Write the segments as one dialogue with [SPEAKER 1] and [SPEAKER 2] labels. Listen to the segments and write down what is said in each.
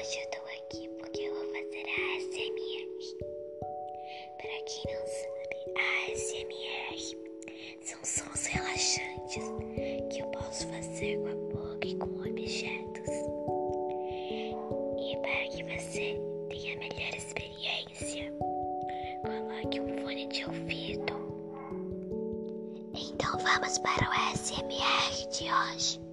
[SPEAKER 1] Hoje eu tô aqui porque eu vou fazer a ASMR. Para quem não sabe, a ASMR são sons relaxantes que eu posso fazer com a boca e com objetos. E para que você tenha a melhor experiência, coloque um fone de ouvido. Então vamos para o ASMR de hoje.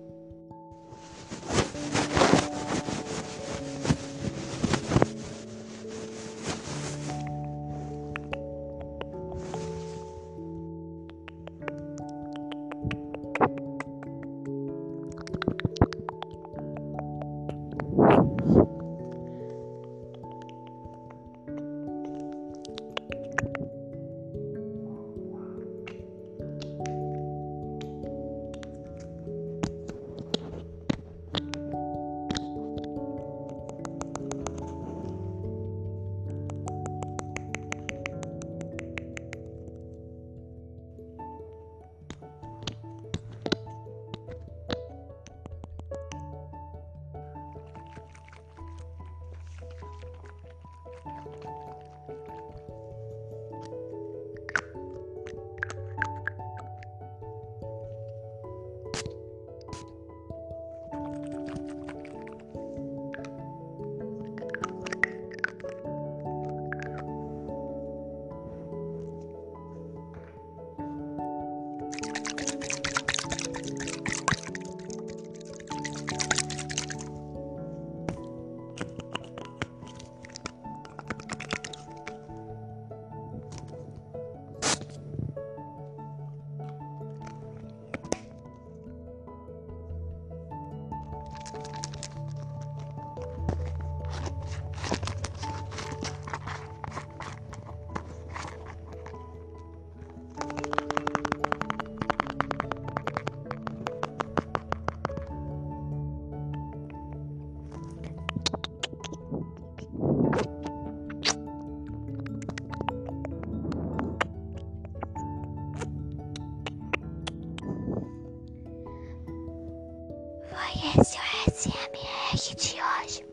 [SPEAKER 1] Foi esse o SMR de hoje.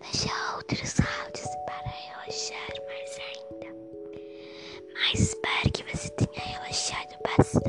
[SPEAKER 1] Deixa outros áudios para relaxar mais ainda. Mas espero que você tenha relaxado bastante.